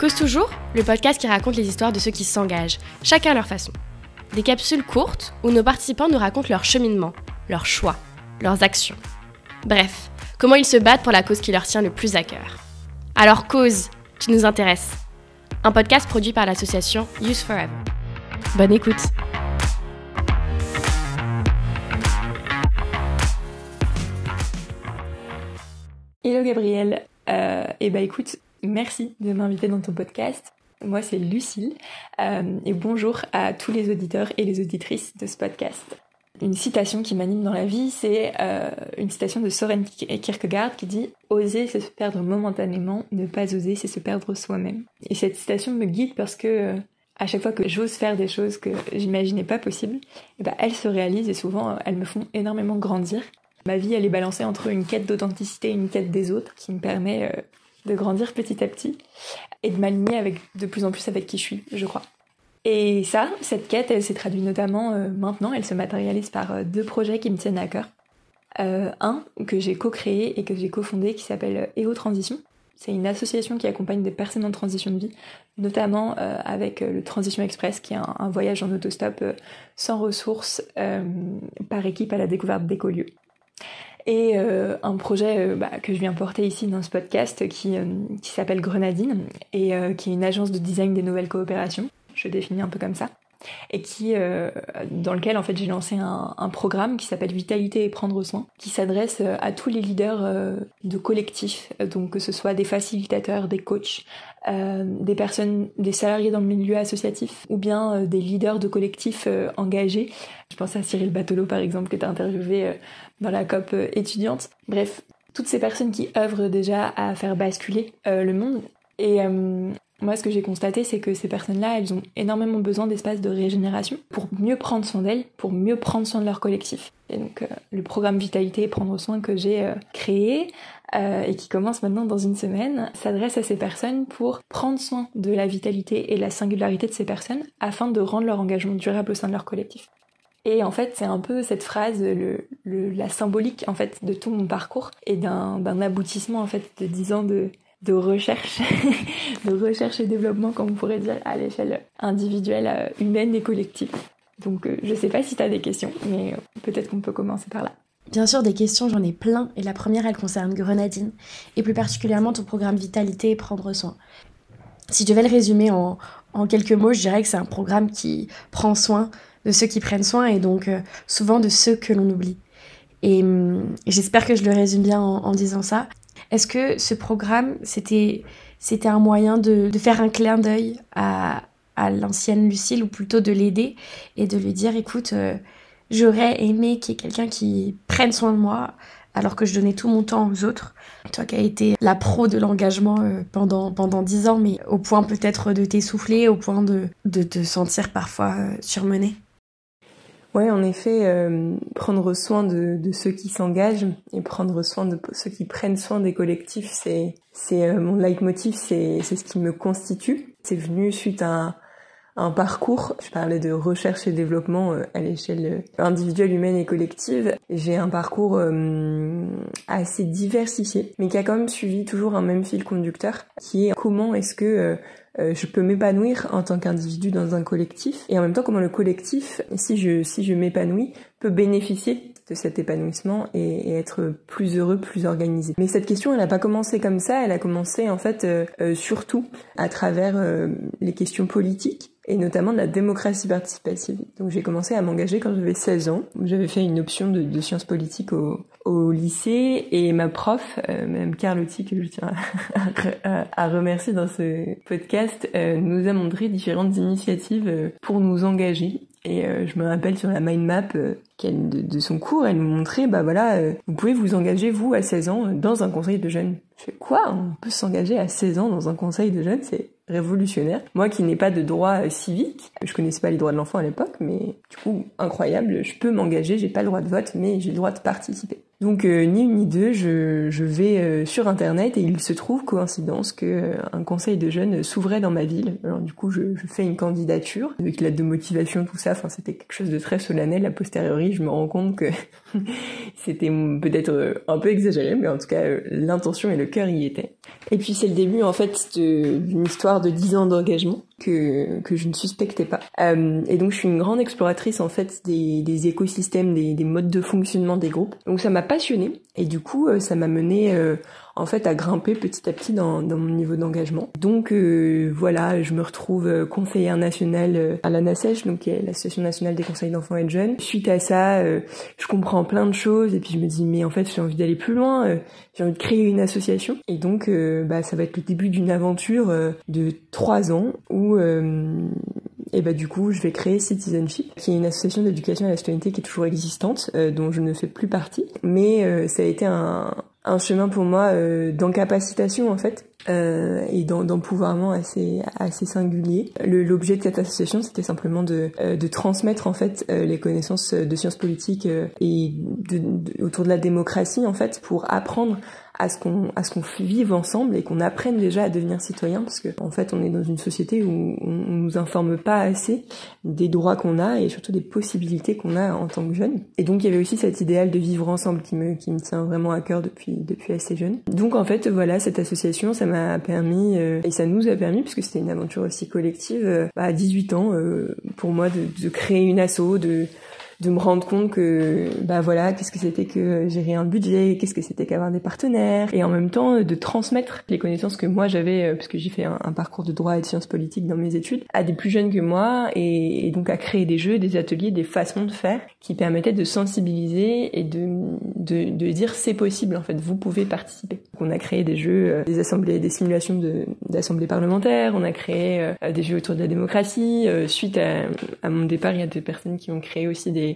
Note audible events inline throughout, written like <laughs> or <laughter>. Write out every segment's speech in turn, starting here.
Cause toujours, le podcast qui raconte les histoires de ceux qui s'engagent, chacun à leur façon. Des capsules courtes où nos participants nous racontent leur cheminement, leurs choix, leurs actions. Bref, comment ils se battent pour la cause qui leur tient le plus à cœur. Alors Cause, tu nous intéresses. Un podcast produit par l'association Use Forever. Bonne écoute. Hello Gabriel, euh, et eh bah ben, écoute, merci de m'inviter dans ton podcast. Moi c'est Lucille euh, et bonjour à tous les auditeurs et les auditrices de ce podcast. Une citation qui m'anime dans la vie, c'est euh, une citation de Soren Kierkegaard qui dit Oser, c'est se perdre momentanément, ne pas oser, c'est se perdre soi-même. Et cette citation me guide parce que euh, à chaque fois que j'ose faire des choses que j'imaginais pas possibles, eh ben, elles se réalisent et souvent elles me font énormément grandir. Ma vie, elle est balancée entre une quête d'authenticité et une quête des autres qui me permet de grandir petit à petit et de m'aligner avec de plus en plus avec qui je suis, je crois. Et ça, cette quête, elle s'est traduite notamment euh, maintenant, elle se matérialise par euh, deux projets qui me tiennent à cœur. Euh, un que j'ai co-créé et que j'ai cofondé qui s'appelle EO Transition. C'est une association qui accompagne des personnes en transition de vie, notamment avec le Transition Express, qui est un, voyage en autostop sans ressources par équipe à la découverte d'écolieux et euh, un projet euh, bah, que je viens porter ici dans ce podcast qui, euh, qui s'appelle Grenadine et qui est une agence de design des nouvelles coopérations, je définis un peu comme ça, et qui dans lequel en fait j'ai lancé un, un, programme qui s'appelle Vitalité et prendre soin, qui s'adresse à tous les leaders de collectifs, donc que ce soit des facilitateurs, des coachs, euh, des personnes, des salariés dans le milieu associatif ou bien euh, des leaders de collectifs euh, engagés. Je pense à Cyril Batolo par exemple que tu as interviewé dans la COP étudiante. Bref, toutes ces personnes qui œuvrent déjà à faire basculer le monde. Et moi, ce que j'ai constaté, c'est que ces personnes-là, elles ont énormément besoin d'espace de régénération pour mieux prendre soin d'elles, pour mieux prendre soin de leur collectif. Et donc, le programme Vitalité et Prendre soin que j'ai créé euh, et qui commence maintenant dans une semaine, s'adresse à ces personnes pour prendre soin de la vitalité et la singularité de ces personnes afin de rendre leur engagement durable au sein de leur collectif. Et en fait, c'est un peu cette phrase, la symbolique en fait de tout mon parcours et d'un aboutissement en fait de dix ans de, recherche, <laughs> de recherche et développement, comme on pourrait dire, à l'échelle individuelle, euh, humaine et collective. Donc, euh, je sais pas si tu as des questions, mais peut-être qu'on peut commencer par là. Bien sûr, des questions, j'en ai plein, et la première, elle concerne Grenadine, et plus particulièrement ton programme Vitalité et Prendre soin. Si je devais le résumer en, quelques mots, je dirais que c'est un programme qui prend soin de ceux qui prennent soin, et donc euh, souvent de ceux que l'on oublie. Et, hum, j'espère que je le résume bien en, disant ça. Est-ce que ce programme, c'était c'était un moyen de, faire un clin d'œil à, l'ancienne Lucille, ou plutôt de l'aider, et de lui dire, écoute... Euh, J'aurais aimé qu'il y ait quelqu'un qui prenne soin de moi alors que je donnais tout mon temps aux autres. Toi qui as été la pro de l'engagement euh, pendant pendant ans, mais au point peut-être de t'essouffler, au point de, de te sentir parfois euh, Ouais, en effet, euh, prendre soin de, de ceux qui s'engagent et prendre soin de ceux qui prennent soin des collectifs, c'est c'est mon leitmotiv, c'est c'est ce qui me constitue. C'est venu suite à un parcours. Je parlais de recherche et développement euh, à l'échelle euh, individuelle, humaine et collective. J'ai un parcours euh, assez diversifié, mais qui a quand même suivi toujours un même fil conducteur, qui est comment est-ce que je peux m'épanouir en tant qu'individu dans un collectif? Et en même temps comment le collectif, si je si je m'épanouis, peut bénéficier de cet épanouissement et, être plus heureux, plus organisé. Mais cette question, elle n'a pas commencé comme ça, elle a commencé en fait surtout à travers les questions politiques et notamment de la démocratie participative. Donc j'ai commencé à m'engager quand j'avais 16 ans. J'avais fait une option de, de sciences politiques au, au, lycée et ma prof, euh, Mme Carlotti, que je tiens <laughs> à, à, remercier dans ce podcast, euh, nous a montré différentes initiatives euh, pour nous engager. Et euh, je me rappelle sur la mind map de, de, son cours, elle nous montrait, bah voilà, vous pouvez vous engager vous à 16 ans dans un conseil de jeunes. Je fais quoi? On peut s'engager à 16 ans dans un conseil de jeunes? C'est révolutionnaire. Moi qui n'ai pas de droit euh, civique, je connaissais pas les droits de l'enfant à l'époque, mais du coup, incroyable, je peux m'engager, j'ai pas le droit de vote, mais j'ai le droit de participer. Donc ni une ni deux, je, vais sur internet et il se trouve coïncidence que un conseil de jeunes s'ouvrait dans ma ville. Alors du coup, je, fais une candidature avec l'aide de motivation, tout ça. Enfin, c'était quelque chose de très solennel. A posteriori, je me rends compte que <laughs> c'était peut-être un peu exagéré, mais en tout cas, l'intention et le cœur y étaient. Et puis c'est le début en fait d'une histoire de 10 ans d'engagement que, que je ne suspectais pas. Euh, et donc je suis une grande exploratrice en fait des, des écosystèmes, des, des modes de fonctionnement des groupes. Donc ça m'a passionnée et du coup euh, ça m'a mené euh, en fait à grimper petit à petit dans, dans mon niveau d'engagement. Donc euh, voilà, je me retrouve euh, conseillère nationale à la NACEJ, donc qui est l'Association nationale des conseils d'enfants et de jeunes. Suite à ça, je comprends plein de choses et puis je me dis mais en fait j'ai envie d'aller plus loin, j'ai envie de créer une association et donc bah ça va être le début d'une aventure de trois ans où euh, et bah du coup je vais créer Citizenship, qui est une association d'éducation à la citoyenneté qui est toujours existante, euh, dont je ne fais plus partie, mais euh, ça a été un, chemin pour moi d'encapacitation en fait euh, et d'empouvoirment assez assez singulier. L'objet de cette association, c'était simplement de, de transmettre en fait les connaissances de sciences politiques et de, autour de la démocratie en fait pour apprendre à ce qu'on à ce qu'on vive ensemble et qu'on apprenne déjà à devenir citoyen parce que en fait on est dans une société où on, nous informe pas assez des droits qu'on a et surtout des possibilités qu'on a en tant que jeune et donc il y avait aussi cet idéal de vivre ensemble qui me qui me tient vraiment à cœur depuis depuis assez jeune donc en fait voilà cette association ça m'a permis euh, et ça nous a permis puisque c'était une aventure aussi collective euh, bah, à 18 ans euh, pour moi de, de créer une asso de de me rendre compte que bah voilà qu'est-ce que c'était que gérer un budget qu'est-ce que c'était qu'avoir des partenaires et en même temps de transmettre les connaissances que moi j'avais euh, parce que j'ai fait un, parcours de droit et de sciences politiques dans mes études à des plus jeunes que moi et, donc à créer des jeux des ateliers des façons de faire qui permettaient de sensibiliser et de de, de dire c'est possible en fait vous pouvez participer. On a créé des jeux euh, des assemblées des simulations d'assemblées parlementaires on a créé euh, des jeux autour de la démocratie suite à mon départ il y a des personnes qui ont créé aussi des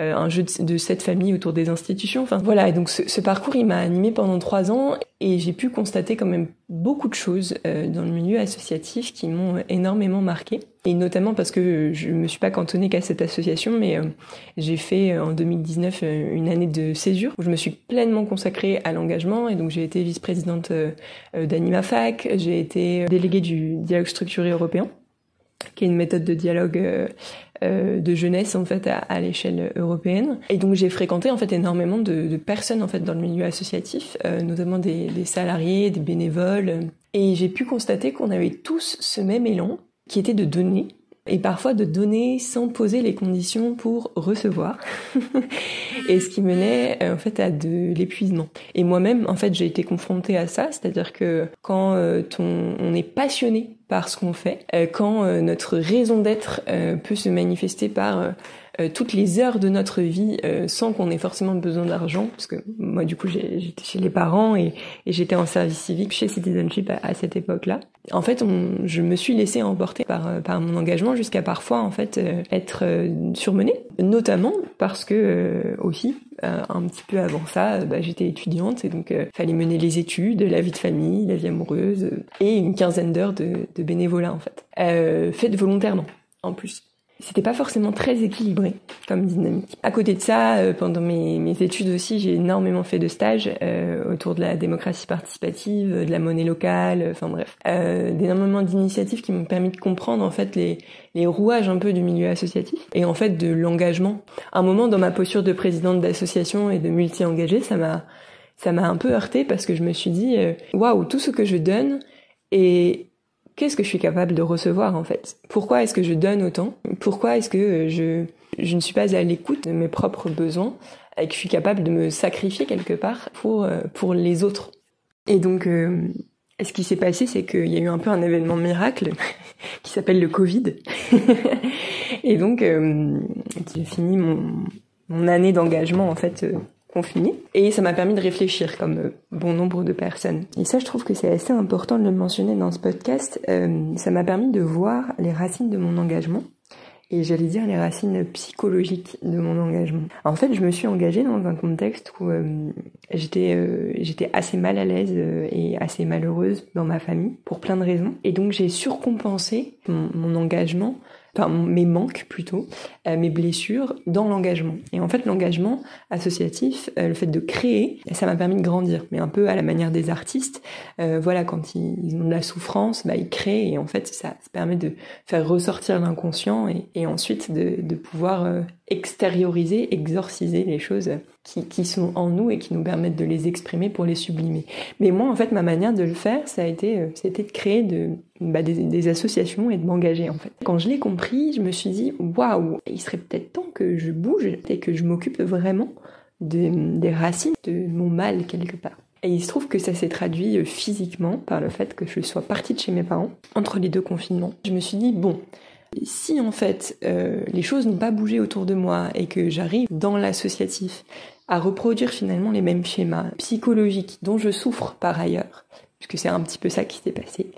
euh, un jeu de, cette famille autour des institutions. Voilà, et donc ce, parcours m'a animé pendant trois ans et j'ai pu constater quand même beaucoup de choses euh, dans le milieu associatif qui m'ont énormément marqué. Et notamment parce que je me suis pas cantonnée qu'à cette association, mais euh, j'ai fait en 2019 une année de césure où je me suis pleinement consacrée à l'engagement et donc j'ai été vice-présidente d'AnimaFac, j'ai été déléguée du dialogue structuré européen qui est une méthode de dialogue euh, de jeunesse en fait à, l'échelle européenne. Et donc j'ai fréquenté en fait énormément de, de, personnes en fait dans le milieu associatif, euh, notamment des, des, salariés, des bénévoles. Et j'ai pu constater qu'on avait tous ce même élan qui était de donner et parfois de donner sans poser les conditions pour recevoir. <laughs> Et ce qui menait en fait à de l'épuisement. Et moi-même en fait j'ai été confrontée à ça c'est-à-dire que quand on, on est passionné par ce qu'on fait, euh, quand euh, notre raison d'être euh, peut se manifester par toutes les heures de notre vie sans qu'on ait forcément besoin d'argent, parce que moi du coup j'étais chez les parents et, j'étais en service civique chez Citizenship à, cette époque-là. En fait, on, je me suis laissée emporter par, par mon engagement jusqu'à parfois en fait être surmenée, notamment parce que aussi un petit peu avant ça, bah, j'étais étudiante et donc fallait mener les études, la vie de famille, la vie amoureuse et une quinzaine d'heures de, de bénévolat en fait, euh, faites volontairement en plus. C'était pas forcément très équilibré comme dynamique. À côté de ça, euh, pendant mes, mes, études aussi, j'ai énormément fait de stages euh, autour de la démocratie participative, de la monnaie locale, enfin bref, euh, d'énormément d'initiatives qui m'ont permis de comprendre en fait les, les rouages un peu du milieu associatif et en fait de l'engagement. Un moment dans ma posture de présidente d'association et de multi-engagée, ça m'a ça m'a un peu heurté parce que je me suis dit euh, waouh, tout ce que je donne est qu'est-ce que je suis capable de recevoir en fait? Pourquoi est-ce que je donne autant? Pourquoi est-ce que je, je ne suis pas à l'écoute de mes propres besoins et que je suis capable de me sacrifier quelque part pour, euh, pour les autres? Et donc, euh, ce qui s'est passé, c'est qu'il y a eu un peu un événement miracle <laughs> qui s'appelle le Covid. <laughs> et donc, euh, j'ai fini mon, mon année d'engagement en fait Et ça m'a permis de réfléchir comme euh, bon nombre de personnes. Et ça, je trouve que c'est assez important de le mentionner dans ce podcast. Euh, ça m'a permis de voir les racines de mon engagement. Et j'allais dire les racines psychologiques de mon engagement. En fait, je me suis engagée dans un contexte où euh, j'étais assez mal à l'aise et assez malheureuse dans ma famille pour plein de raisons. Et donc j'ai surcompensé mon engagement mes manques plutôt, euh, mes blessures dans l'engagement. Et en fait, l'engagement associatif, euh, le fait de créer, ça m'a permis de grandir, mais un peu à la manière des artistes. Euh, voilà, quand ils, ont de la souffrance, bah, ils créent et en fait, ça, permet de faire ressortir l'inconscient et, ensuite de, de pouvoir extérioriser, exorciser les choses qui, qui, sont en nous et qui nous permettent de les exprimer pour les sublimer. Mais moi, en fait, ma manière de le faire, ça a été, ça a été de créer de, bah, des, des, associations et de m'engager, en fait. Quand je l'ai compris, je me suis dit, waouh, il serait peut-être temps que je bouge et que je m'occupe vraiment de, des racines de mon mal, quelque part. Et il se trouve que ça s'est traduit euh, physiquement par le fait que je sois partie de chez mes parents entre les deux confinements. Je me suis dit, bon, si en fait euh, les choses n'ont pas bougé autour de moi et que j'arrive dans l'associatif à reproduire finalement les mêmes schémas psychologiques dont je souffre par ailleurs, puisque c'est un petit peu ça qui s'est passé,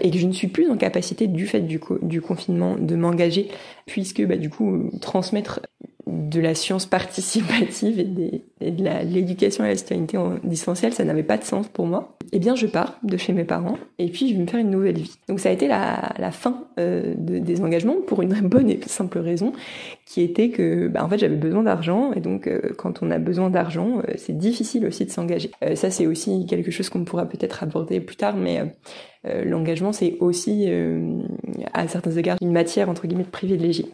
et que je ne suis plus en capacité du fait du, confinement de m'engager, puisque bah, du coup transmettre de la science participative et, de l'éducation à la citoyenneté en distanciel, ça n'avait pas de sens pour moi. Eh bien, je pars de chez mes parents et puis je vais me faire une nouvelle vie. Donc ça a été la, fin euh, des engagements pour une bonne et simple raison, qui était que, bah, en fait, j'avais besoin d'argent et donc euh, quand on a besoin d'argent, euh, c'est difficile aussi de s'engager. ça, c'est aussi quelque chose qu'on pourra peut-être aborder plus tard, mais l'engagement, c'est aussi, à certains égards, une matière entre guillemets privilégiée.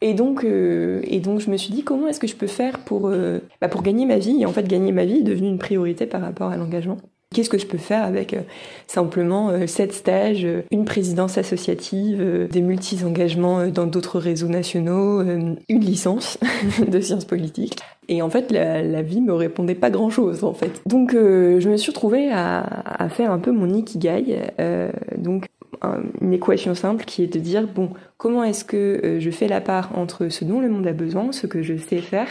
Et donc, euh, et donc, je me suis dit comment est-ce que je peux faire pour, euh, bah pour gagner ma vie? Et en fait, gagner ma vie est devenu une priorité par rapport à l'engagement. Qu'est-ce que je peux faire avec euh, simplement sept stages, une présidence associative, des multi-engagements dans d'autres réseaux nationaux, une licence <laughs> de sciences politiques et en fait, la, la, vie me répondait pas grand-chose en fait. Donc, je me suis retrouvée à, à, faire un peu mon ikigai. donc, une équation simple qui est de dire bon comment est-ce que euh, je fais la part entre ce dont le monde a besoin, ce que je sais faire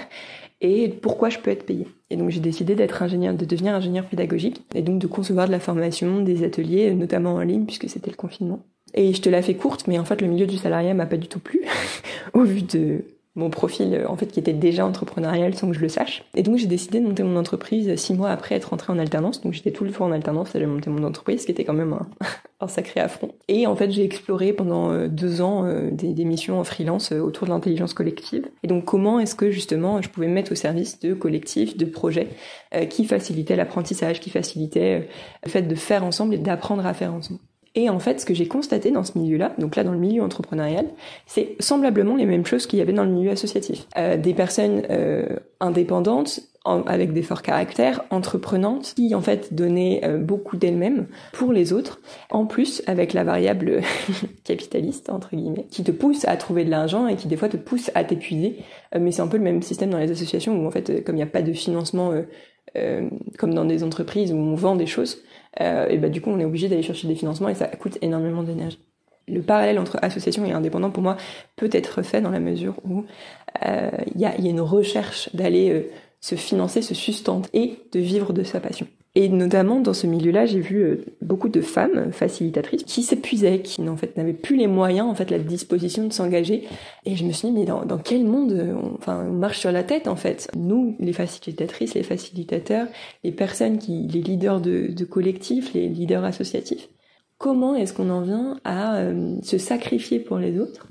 et pourquoi je peux être payé. Et donc j'ai décidé d'être ingénieur, de devenir ingénieur pédagogique et donc de concevoir de la formation, des ateliers, notamment en ligne puisque c'était le confinement. Et je te la fais courte, mais en fait le milieu du salariat m'a pas du tout plu <laughs> au vu de mon profil euh, en fait qui était déjà entrepreneurial sans que je le sache. Et donc j'ai décidé de monter mon entreprise six mois après être rentrée en alternance. Donc j'étais tout le temps en alternance et j'ai monté mon entreprise, ce qui était quand même un, <laughs> un sacré affront. Et en fait j'ai exploré pendant euh, deux ans euh, des, des, missions en freelance autour de l'intelligence collective. Et donc comment est-ce que justement je pouvais me mettre au service de collectifs, de projets qui facilitaient l'apprentissage, qui facilitaient le fait de faire ensemble et d'apprendre à faire ensemble? Et en fait, ce que j'ai constaté dans ce milieu-là, donc là dans le milieu entrepreneurial, c'est semblablement les mêmes choses qu'il y avait dans le milieu associatif. Euh, des personnes euh, indépendantes, avec des forts caractères, entreprenantes, qui en fait donnaient euh, beaucoup d'elles-mêmes pour les autres, en plus avec la variable <laughs> capitaliste, entre guillemets, qui te pousse à trouver de l'argent et qui des fois te pousse à t'épuiser. Euh, mais c'est un peu le même système dans les associations où en fait, comme il n'y a pas de financement comme dans des entreprises où on vend des choses, euh, et bah du coup on est obligé d'aller chercher des financements et ça coûte énormément d'énergie. Le parallèle entre association et indépendant pour moi peut être fait dans la mesure où euh, il y, a, une recherche d'aller euh, se financer, se sustenter et de vivre de sa passion. Et notamment dans ce milieu-là, j'ai vu euh, beaucoup de femmes facilitatrices qui s'épuisaient, qui n'avaient plus les moyens, en fait la disposition de s'engager. Et je me suis dit mais dans, quel monde on, enfin on marche sur la tête en fait? Nous, les facilitatrices, les facilitateurs, les personnes qui, les leaders de, de collectifs, les leaders associatifs, comment est-ce qu'on en vient à euh, se sacrifier pour les autres?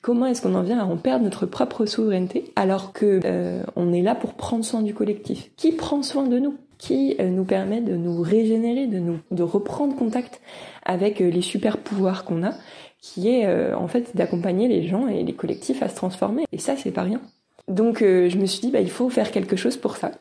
Comment est-ce qu'on en vient à en perdre notre propre souveraineté alors que euh, on est là pour prendre soin du collectif? Qui prend soin de nous? Qui euh, nous permet de nous régénérer, de nous de reprendre contact avec euh, les super pouvoirs qu'on a, qui est euh, en fait d'accompagner les gens et les collectifs à se transformer. Et ça, c'est pas rien. Donc je me suis dit bah il faut faire quelque chose pour ça.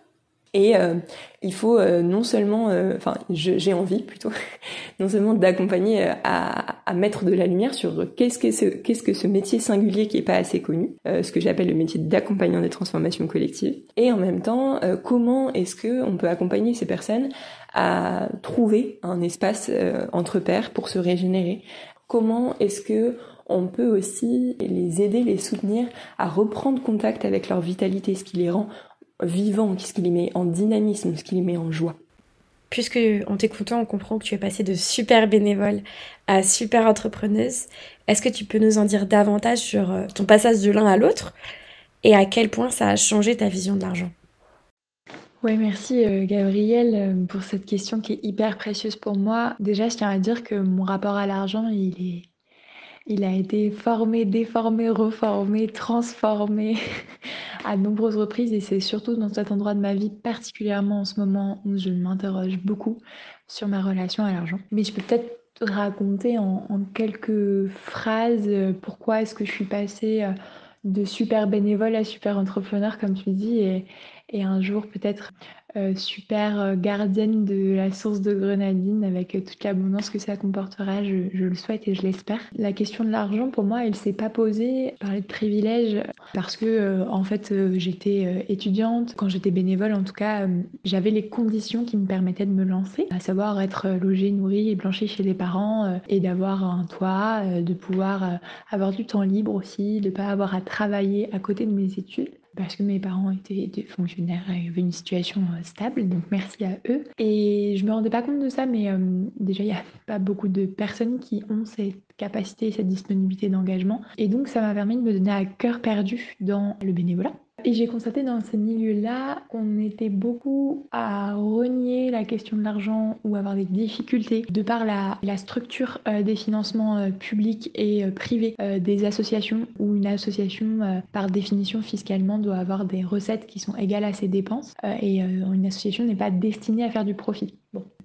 Et euh, il faut euh, non seulement, euh, enfin j'ai envie plutôt, <laughs> non seulement d'accompagner à, à, mettre de la lumière sur qu'est-ce que ce, qu'est-ce que ce métier singulier qui est pas assez connu, ce que j'appelle le métier d'accompagnant des transformations collectives, et en même temps comment est-ce que on peut accompagner ces personnes à trouver un espace entre pairs pour se régénérer? Comment est-ce que on peut aussi les aider, les soutenir à reprendre contact avec leur vitalité, ce qui les rend vivant, ce qui les met en dynamisme, ce qui les met en joie. Puisque en t'écoutant, on comprend que tu es passée de super bénévole à super entrepreneuse, est-ce que tu peux nous en dire davantage sur euh, ton passage de l'un à l'autre et à quel point ça a changé ta vision de l'argent? Oui, merci euh, Gabrielle euh, pour cette question qui est hyper précieuse pour moi. Déjà, je tiens à dire que mon rapport à l'argent, il est Il a été formé, déformé, reformé, transformé <laughs> à nombreuses reprises et c'est surtout dans cet endroit de ma vie, particulièrement en ce moment, où je m'interroge beaucoup sur ma relation à l'argent. Mais je peux peut-être raconter en, quelques phrases pourquoi est-ce que je suis passée euh, de super bénévole à super entrepreneur, comme tu dis, et un jour peut-être euh, super euh, gardienne de la source de grenadine avec euh, toute l'abondance que ça comportera, je, le souhaite et je l'espère. La question de l'argent, pour moi, elle s'est pas posée, parler de privilèges, parce que en fait, j'étais étudiante, quand j'étais bénévole, en tout cas, j'avais les conditions qui me permettaient de me lancer, à savoir être logée, nourrie et blanchie chez les parents et d'avoir un toit, de pouvoir avoir du temps libre aussi, de pas avoir à travailler à côté de mes études parce que mes parents étaient des fonctionnaires et avaient une situation euh, stable, donc merci à eux. Et je me rendais pas compte de ça, mais euh, déjà, il n'y a pas beaucoup de personnes qui ont cette capacité, cette disponibilité d'engagement. Et donc, ça m'a permis de me donner à cœur perdu dans le bénévolat. Et j'ai constaté dans ce milieu-là qu'on était beaucoup à renier la question de l'argent ou avoir des difficultés de par la, structure euh, des financements euh, publics et euh, privés des associations où une association, par définition fiscalement, doit avoir des recettes qui sont égales à ses dépenses et une association n'est pas destinée à faire du profit.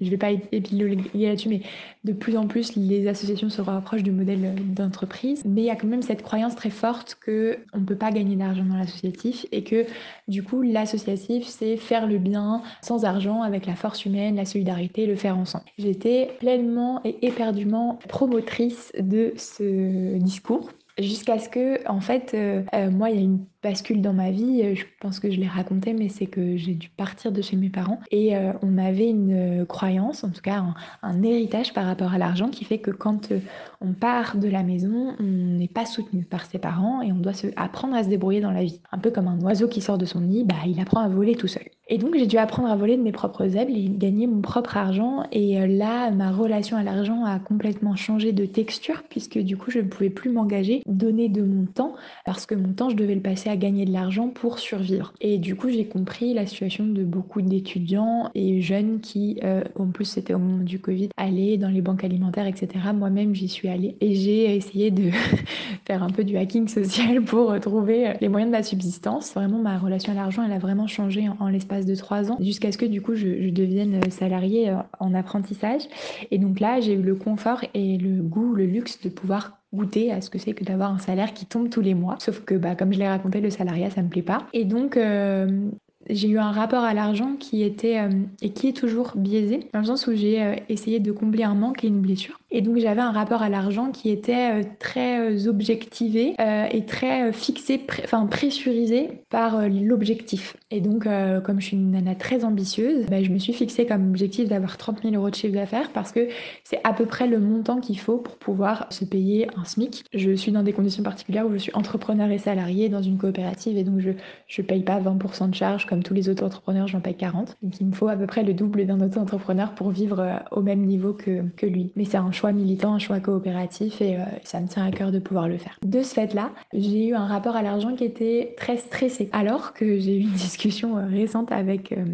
Je ne vais pas épiloguer là-dessus, mais de plus en plus, les associations se rapprochent du modèle d'entreprise. Mais il y a quand même cette croyance très forte qu'on ne peut pas gagner d'argent dans l'associatif et que du coup, l'associatif, c'est faire le bien sans argent avec la force humaine, la solidarité, le faire ensemble. J'étais pleinement et éperdument promotrice de ce discours jusqu'à ce que, en fait, euh, euh, moi, il y a une bascule dans ma vie. Euh, je pense que je l'ai raconté, mais c'est que j'ai dû partir de chez mes parents et euh, on avait une croyance, en tout cas un, héritage par rapport à l'argent qui fait que quand euh, on part de la maison, on n'est pas soutenu par ses parents et on doit se, apprendre à se débrouiller dans la vie. Un peu comme un oiseau qui sort de son nid, bah, il apprend à voler tout seul. Et donc j'ai dû apprendre à voler de mes propres ailes et gagner mon propre argent. Et euh, là, ma relation à l'argent a complètement changé de texture puisque du coup je ne pouvais plus m'engager, donner de mon temps parce que mon temps je devais le passer gagner de l'argent pour survivre. Et du coup, j'ai compris la situation de beaucoup d'étudiants et jeunes qui, euh, en plus c'était au moment du Covid, allaient dans les banques alimentaires, etc. Moi-même, j'y suis allée et j'ai essayé de <laughs> faire un peu du hacking social pour trouver les moyens de ma subsistance. Vraiment, ma relation à l'argent, elle a vraiment changé en, l'espace de trois ans jusqu'à ce que du coup, je, je devienne salariée en apprentissage. Et donc là, j'ai eu le confort et le goût, le luxe de pouvoir goûter à ce que c'est que d'avoir un salaire qui tombe tous les mois. Sauf que, bah, comme je l'ai raconté, le salariat, ça me plaît pas. Et donc, euh, j'ai eu un rapport à l'argent qui était euh, et qui est toujours biaisé, dans le sens où j'ai euh, essayé de combler un manque et une blessure. Et donc j'avais un rapport à l'argent qui était euh, très euh, objectivé euh, et très fixé, enfin pressurisé par l'objectif. Et donc, comme je suis une nana très ambitieuse, bah, je me suis fixée comme objectif d'avoir 30 000 euros de chiffre d'affaires parce que c'est à peu près le montant qu'il faut pour pouvoir se payer un SMIC. Je suis dans des conditions particulières où je suis entrepreneur et salarié dans une coopérative et donc je ne paye pas 20% de charges comme tous les auto-entrepreneurs, j'en paye 40. Donc il me faut à peu près le double d'un auto-entrepreneur pour vivre au même niveau que, que lui. Mais c'est un choix militant, un choix coopératif et euh, ça me tient à cœur de pouvoir le faire. De ce fait-là, j'ai eu un rapport à l'argent qui était très stressé. Alors que j'ai eu une <laughs> discussion euh, récente avec euh,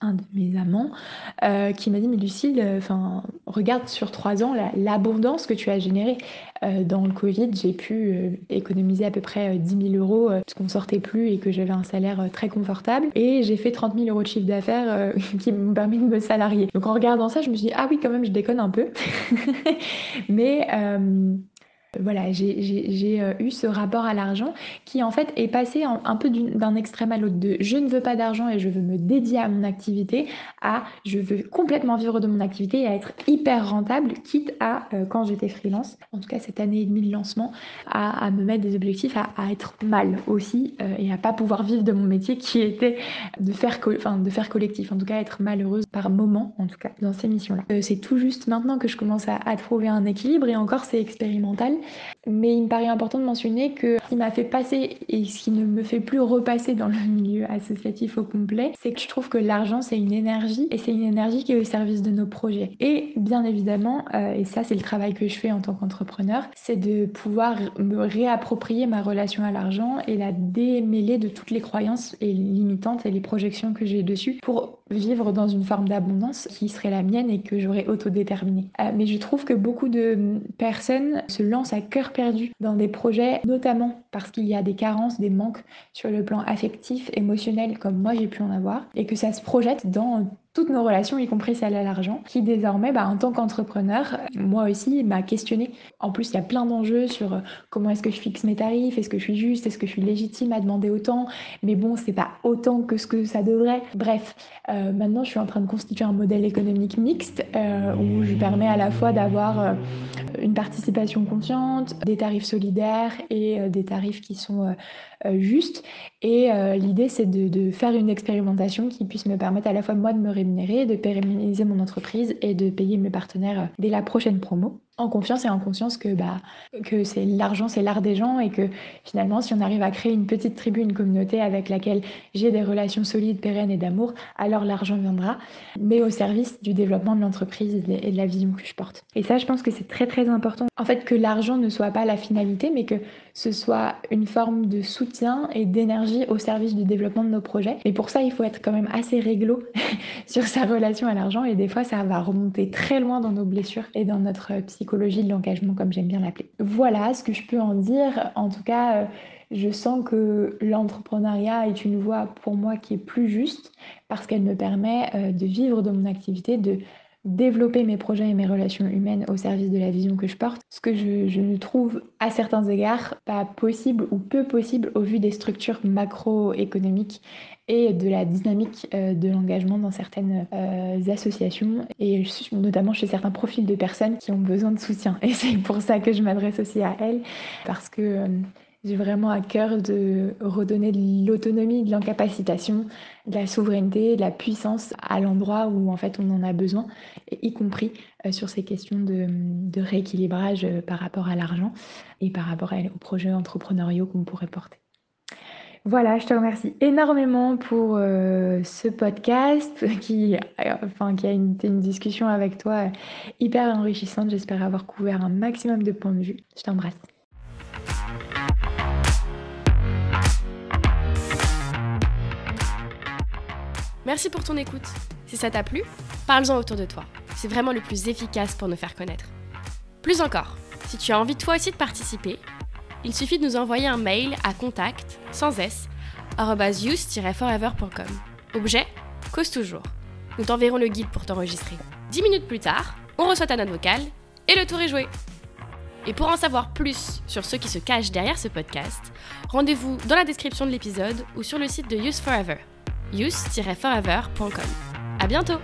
un de mes amants euh, qui m'a dit mais Lucille euh, regarde sur trois ans l'abondance la, que tu as générée. Euh, dans le Covid j'ai pu économiser à peu près 10 000 euros parce qu'on sortait plus et que j'avais un salaire très confortable. Et j'ai fait 30 000 euros de chiffre d'affaires <laughs> qui m'ont permis de me salarier. Donc en regardant ça je me suis dit ah oui quand même je déconne un peu. <laughs> Mais voilà, j'ai euh, eu ce rapport à l'argent qui en fait est passé un peu d'un extrême à l'autre de je ne veux pas d'argent et je veux me dédier à mon activité à je veux complètement vivre de mon activité et à être hyper rentable, quitte à, euh, quand j'étais freelance, en tout cas cette année et demie de lancement, à, me mettre des objectifs, à, être mal aussi euh, et à pas pouvoir vivre de mon métier qui était de faire, enfin, collectif, en tout cas être malheureuse par moment, en tout cas dans ces missions-là. C'est tout juste maintenant que je commence à, à trouver un équilibre et encore c'est expérimental. Mais il me paraît important de mentionner que ce qui m'a fait passer et ce qui ne me fait plus repasser dans le <laughs> milieu associatif au complet, c'est que je trouve que l'argent c'est une énergie et c'est une énergie qui est au service de nos projets. Et bien évidemment, euh, et ça c'est le travail que je fais en tant qu'entrepreneur, c'est de pouvoir me réapproprier ma relation à l'argent et la démêler de toutes les croyances et limitantes et les projections que j'ai dessus pour vivre dans une forme d'abondance qui serait la mienne et que j'aurais autodéterminée. Euh, mais je trouve que beaucoup de personnes se lancent lance à cœur perdu dans des projets, notamment parce qu'il y a des carences, des manques sur le plan affectif, émotionnel, comme moi j'ai pu en avoir, et que ça se projette dans toutes nos relations, y compris celle à l'argent, qui désormais, bah, en tant qu'entrepreneur, moi aussi, m'a questionné. En plus, il y a plein d'enjeux sur euh, comment est-ce que je fixe mes tarifs, est-ce que je suis juste, est-ce que je suis légitime à demander autant, mais bon, c'est pas autant que ce que ça devrait. Bref, euh, maintenant, je suis en train de constituer un modèle économique mixte euh, où je permets à la fois d'avoir une participation consciente, des tarifs solidaires et des tarifs qui sont justes. Et l'idée, c'est de, faire une expérimentation qui puisse me permettre à la fois moi de me rémunérer de pérenniser mon entreprise et de payer mes partenaires dès la prochaine promo en confiance et en conscience que, bah, que c'est l'argent, c'est l'art des gens et que finalement, si on arrive à créer une petite tribu, une communauté avec laquelle j'ai des relations solides, pérennes et d'amour, alors l'argent viendra, mais au service du développement de l'entreprise et de la vision que je porte. Et ça, je pense que c'est très très important. En fait, que l'argent ne soit pas la finalité, mais que ce soit une forme de soutien et d'énergie au service du développement de nos projets. Et pour ça, il faut être quand même assez réglo <laughs> sur sa relation à l'argent et des fois, ça va remonter très loin dans nos blessures et dans notre psychologie de l'engagement, comme j'aime bien l'appeler. Voilà ce que je peux en dire. En tout cas, euh, je sens que l'entrepreneuriat est une voie pour moi qui est plus juste parce qu'elle me permet euh, de vivre de mon activité, de développer mes projets et mes relations humaines au service de la vision que je porte, ce que je, je trouve à certains égards pas possible ou peu possible au vu des structures macroéconomiques et de la dynamique euh, de l'engagement dans certaines euh, associations et notamment chez certains profils de personnes qui ont besoin de soutien. Et c'est pour ça que je m'adresse aussi à elles parce que euh, j'ai vraiment à cœur de redonner de l'autonomie, de l'incapacitation, de la souveraineté, de la puissance à l'endroit où en fait on en a besoin, y compris sur ces questions de, rééquilibrage par rapport à l'argent et par rapport aux projets entrepreneuriaux qu'on pourrait porter. Voilà, je te remercie énormément pour euh, ce podcast <laughs> qui, euh, enfin, qui a été une discussion avec toi euh, hyper enrichissante. J'espère avoir couvert un maximum de points de vue. Je t'embrasse. Merci pour ton écoute. Si ça t'a plu, parle-en autour de toi. C'est vraiment le plus efficace pour nous faire connaître. Plus encore, si tu as envie toi aussi de participer, il suffit de nous envoyer un mail à contact, sans s, use-forever.com. Objet, cause toujours. Nous t'enverrons le guide pour t'enregistrer. Dix minutes plus tard, on reçoit ta note vocale et le tour est joué. Et pour en savoir plus sur ceux qui se cachent derrière ce podcast, rendez-vous dans la description de l'épisode ou sur le site de Use Forever, use-forever.com. À bientôt!